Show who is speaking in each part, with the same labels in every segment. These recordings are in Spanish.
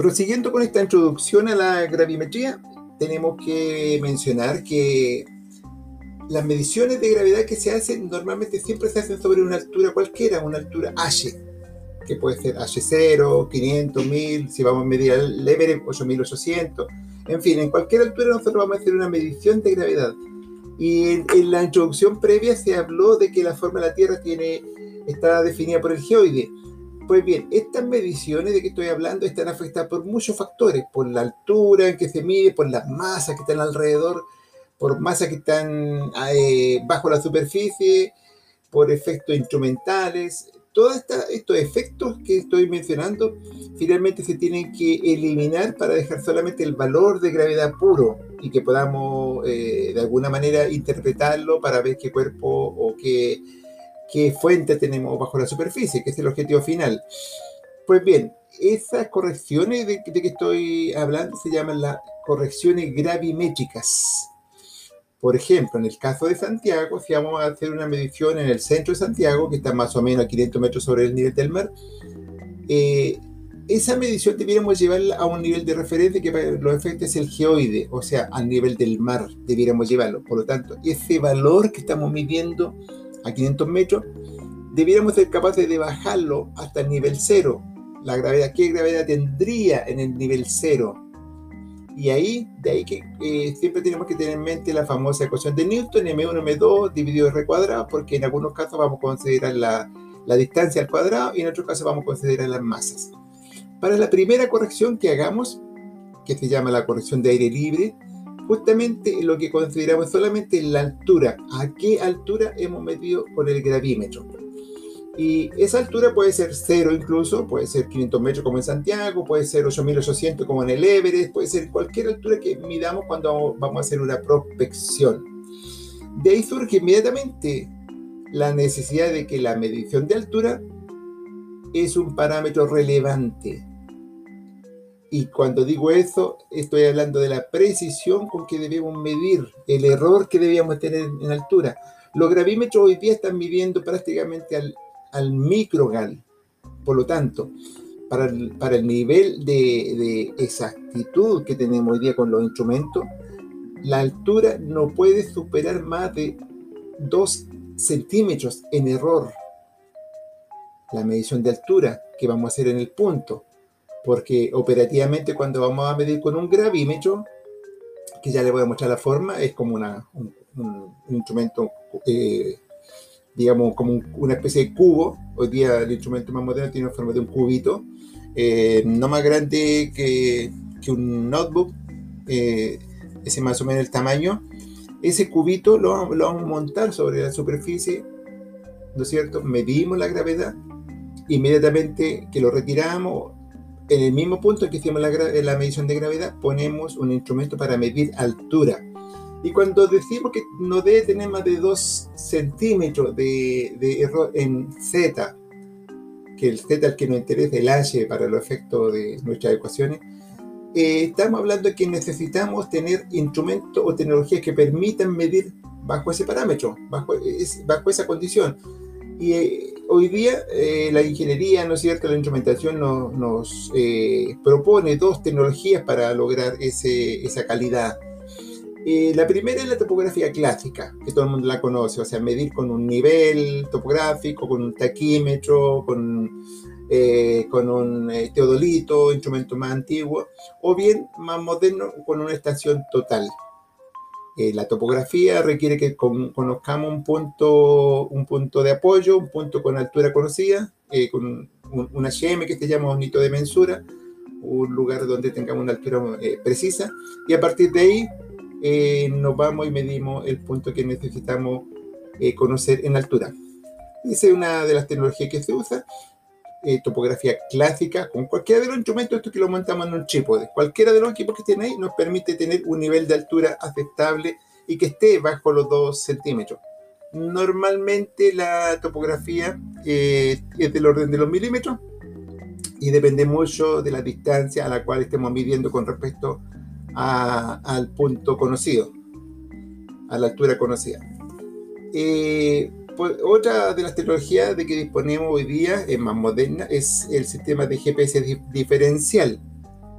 Speaker 1: Prosiguiendo con esta introducción a la gravimetría, tenemos que mencionar que las mediciones de gravedad que se hacen normalmente siempre se hacen sobre una altura cualquiera, una altura H, que puede ser H0, 500, 1000, si vamos a medir el Everest, 8800, en fin, en cualquier altura nosotros vamos a hacer una medición de gravedad. Y en, la introducción previa se habló de que la forma de la Tierra tiene, está definida por el geoide. Pues bien, estas mediciones de que estoy hablando están afectadas por muchos factores, por la altura en que se mide, por las masas que están alrededor, por masas que están eh, bajo la superficie, por efectos instrumentales. Todos estos efectos que estoy mencionando finalmente se tienen que eliminar para dejar solamente el valor de gravedad puro y que podamos eh, de alguna manera interpretarlo para ver qué cuerpo o qué qué fuente tenemos bajo la superficie, que es el objetivo final. Pues bien, esas correcciones de, que estoy hablando se llaman las correcciones gravimétricas. Por ejemplo, en el caso de Santiago, si vamos a hacer una medición en el centro de Santiago, que está más o menos a 500 metros sobre el nivel del mar, eh, esa medición debiéramos llevarla a un nivel de referencia que para los efectos es el geoide, o sea, al nivel del mar debiéramos llevarlo. Por lo tanto, ese valor que estamos midiendo a 500 metros, debiéramos ser capaces de bajarlo hasta el nivel cero. La gravedad, ¿qué gravedad tendría en el nivel cero? Y ahí, de ahí que eh, siempre tenemos que tener en mente la famosa ecuación de Newton, M1, M2 dividido R cuadrado, porque en algunos casos vamos a considerar la, la distancia al cuadrado y en otros casos vamos a considerar las masas. Para la primera corrección que hagamos, que se llama la corrección de aire libre, justamente lo que consideramos solamente la altura, a qué altura hemos medido con el gravímetro. Y esa altura puede ser cero incluso, puede ser 500 metros como en Santiago, puede ser 8800 como en el Everest, puede ser cualquier altura que midamos cuando vamos a hacer una prospección. De ahí surge inmediatamente la necesidad de que la medición de altura es un parámetro relevante y cuando digo eso, estoy hablando de la precisión con que debemos medir, el error que debíamos tener en altura. Los gravímetros hoy día están midiendo prácticamente al, al microgal. Por lo tanto, para el, para el nivel de, de exactitud que tenemos hoy día con los instrumentos, la altura no puede superar más de 2 centímetros en error. La medición de altura que vamos a hacer en el punto porque operativamente cuando vamos a medir con un gravímetro, que ya le voy a mostrar la forma, es como una, un, instrumento, eh, digamos, como una especie de cubo. Hoy día el instrumento más moderno tiene la forma de un cubito, eh, no más grande que, que un notebook, eh, ese más o menos el tamaño. Ese cubito lo, lo vamos a montar sobre la superficie, ¿no es cierto? Medimos la gravedad, inmediatamente que lo retiramos, en el mismo punto que hicimos la, medición de gravedad, ponemos un instrumento para medir altura. Y cuando decimos que no debe tener más de 2 centímetros de, error en Z, que el Z al que nos interesa, el H para los efectos de nuestras ecuaciones, eh, estamos hablando de que necesitamos tener instrumentos o tecnologías que permitan medir bajo ese parámetro, bajo, bajo esa condición. Y eh, hoy día eh, la ingeniería, ¿no es cierto?, la instrumentación nos eh, propone dos tecnologías para lograr ese, esa calidad. la primera es la topografía clásica, que todo el mundo la conoce, o sea, medir con un nivel topográfico, con un taquímetro, con, con un teodolito, instrumento más antiguo, o bien más moderno, con una estación total. Eh, la topografía requiere que conozcamos un punto, un punto de apoyo, un punto con altura conocida, eh, con un, HM que se llama un hito de mensura, un lugar donde tengamos una altura eh, precisa, y a partir de ahí nos vamos y medimos el punto que necesitamos conocer en altura. Esa es una de las tecnologías que se usa eh, topografía clásica con cualquiera de los instrumentos estos que lo montamos en un trípode. Cualquiera de los equipos que tienen ahí nos permite tener un nivel de altura aceptable y que esté bajo los 2 centímetros. Normalmente la topografía eh, es del orden de los milímetros y depende mucho de la distancia a la cual estemos midiendo con respecto al punto conocido, a la altura conocida. Eh, otra de las tecnologías de que disponemos hoy día, es más moderna, es el sistema de GPS diferencial.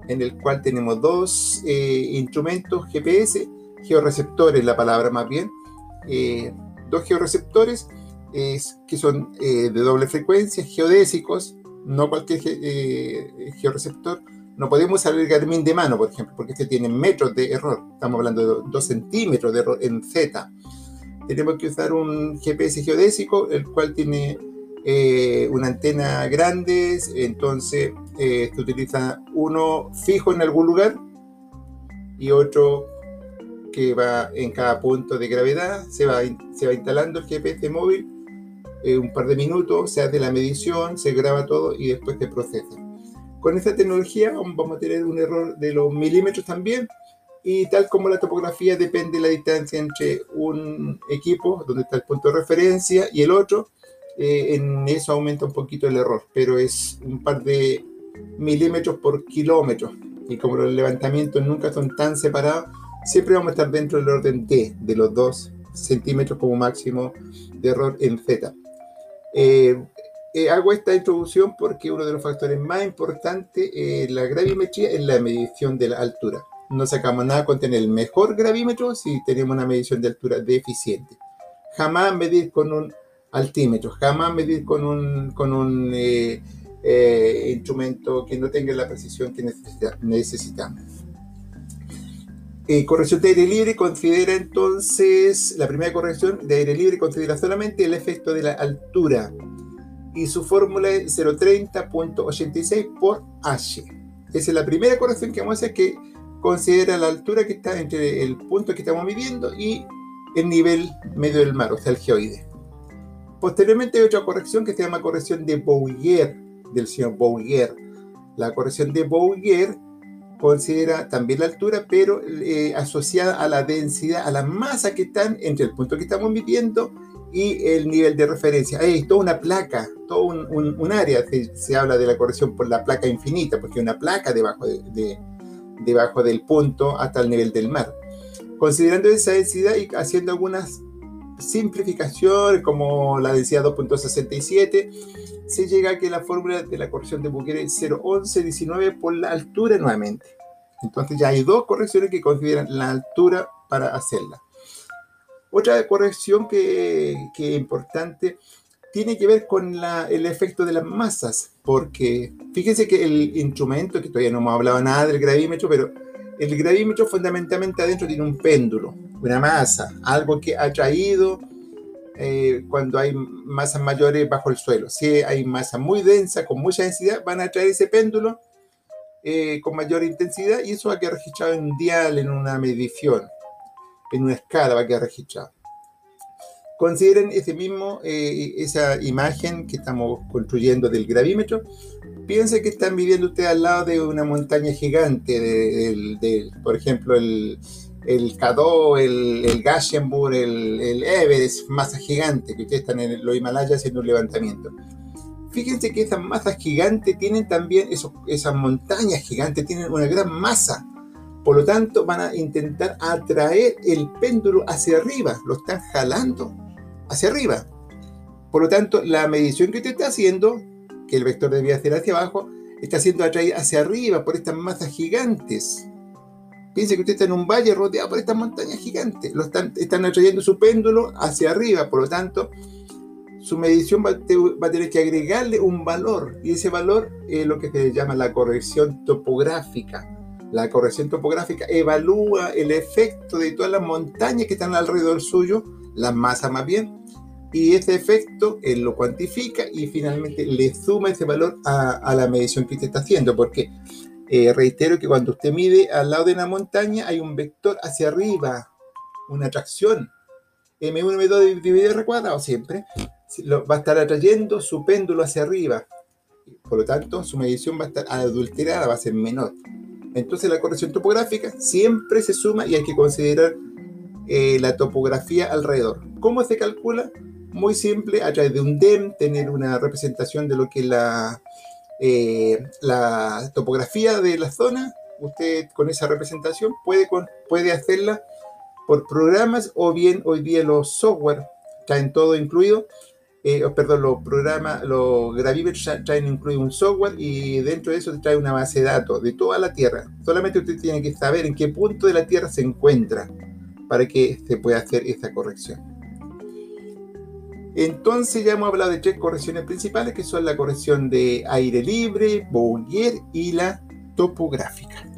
Speaker 1: en el cual tenemos dos eh, instrumentos GPS, georeceptores, la palabra más bien, eh, dos georeceptores que son de doble frecuencia, geodésicos, no cualquier georeceptor. No podemos usar el Garmin de mano, por ejemplo, porque este tiene metros de error. Estamos hablando de 2 centímetros de error en Z. Tenemos que usar un GPS geodésico, el cual tiene eh, una antena grande, entonces eh, se utiliza uno fijo en algún lugar y otro que va en cada punto de gravedad, se va, se va instalando el GPS móvil, eh, un par de minutos, se hace la medición, se graba todo y después se procesa. Con esta tecnología vamos a tener un error de los milímetros también, y tal como la topografía depende de la distancia entre un equipo, donde está el punto de referencia, y el otro, eh, en eso aumenta un poquito el error, pero es un par de milímetros por kilómetro. Y como los levantamientos nunca son tan separados, siempre vamos a estar dentro del orden D, de los 2 centímetros como máximo de error en Z. Eh, eh, hago esta introducción porque uno de los factores más importantes en la gravimetría es la medición de la altura. No sacamos nada con tener el mejor gravímetro si tenemos una medición de altura deficiente. Jamás medir con un altímetro, jamás medir con un, con un eh, eh, instrumento que no tenga la precisión que necesitamos. Eh, corrección de aire libre considera entonces, la primera corrección de aire libre considera solamente el efecto de la altura y su fórmula es 030.86 por H. Esa es la primera corrección que vamos a hacer que considera la altura que está entre el punto que estamos midiendo y el nivel medio del mar, o sea, el geoide. Posteriormente hay otra corrección que se llama corrección de Bouguer, del señor Bouguer. La corrección de Bouguer considera también la altura, pero eh, asociada a la densidad, a la masa que están entre el punto que estamos midiendo y el nivel de referencia. Hay toda una placa, todo un, área, se, habla de la corrección por la placa infinita, porque una placa debajo, de, debajo del punto hasta el nivel del mar. Considerando esa densidad y haciendo algunas simplificación, como la densidad 2.67, se llega a que la fórmula de la corrección de Bouguer es 0.1119 por la altura nuevamente. Entonces ya hay dos correcciones que consideran la altura para hacerla. Otra corrección que, que es importante tiene que ver con el efecto de las masas, porque fíjense que el instrumento, que todavía no hemos hablado nada del gravímetro, pero el gravímetro fundamentalmente adentro tiene un péndulo, una masa, algo que ha traído eh, cuando hay masas mayores bajo el suelo. Si hay masa muy densa, con mucha densidad, van a traer ese péndulo eh, con mayor intensidad y eso va a quedar registrado en un dial, en una medición, en una escala va a quedar registrado. Consideren ese mismo, eh, esa imagen que estamos construyendo del gravímetro piense que están viviendo ustedes al lado de una montaña gigante, de, por ejemplo, el, el Cadó, el, el Gashenburg, el, Everest, masa gigante, que ustedes están en los Himalayas haciendo un levantamiento. Fíjense que esas masas gigantes tienen también, esas montañas gigantes tienen una gran masa. Por lo tanto, van a intentar atraer el péndulo hacia arriba, lo están jalando hacia arriba. Por lo tanto, la medición que usted está haciendo que el vector debía ser hacia abajo, está siendo atraído hacia arriba por estas masas gigantes. Piense que usted está en un valle rodeado por estas montañas gigantes. Lo están, están atrayendo su péndulo hacia arriba, por lo tanto, su medición va, a tener que agregarle un valor. Y ese valor es lo que se llama la corrección topográfica. La corrección topográfica evalúa el efecto de todas las montañas que están alrededor suyo, la masa más bien, y ese efecto él lo cuantifica y finalmente le suma ese valor a, la medición que usted está haciendo, porque eh, reitero que cuando usted mide al lado de una montaña hay un vector hacia arriba, una atracción. M1, M2 dividido R cuadrado siempre va a estar atrayendo su péndulo hacia arriba. Por lo tanto, su medición va a estar adulterada, va a ser menor. Entonces la corrección topográfica siempre se suma y hay que considerar eh, la topografía alrededor. ¿Cómo se calcula? muy simple, a través de un DEM, tener una representación de lo que es la, eh, topografía de la zona. Usted con esa representación puede, puede hacerla por programas o bien hoy día los software traen todo incluido. Eh, perdón, los programas, los gravímetros traen incluido un software y dentro de eso trae una base de datos de toda la Tierra. Solamente usted tiene que saber en qué punto de la Tierra se encuentra para que se pueda hacer esta corrección. Entonces ya hemos hablado de tres correcciones principales, que son la corrección de aire libre, Bouguer y la topográfica.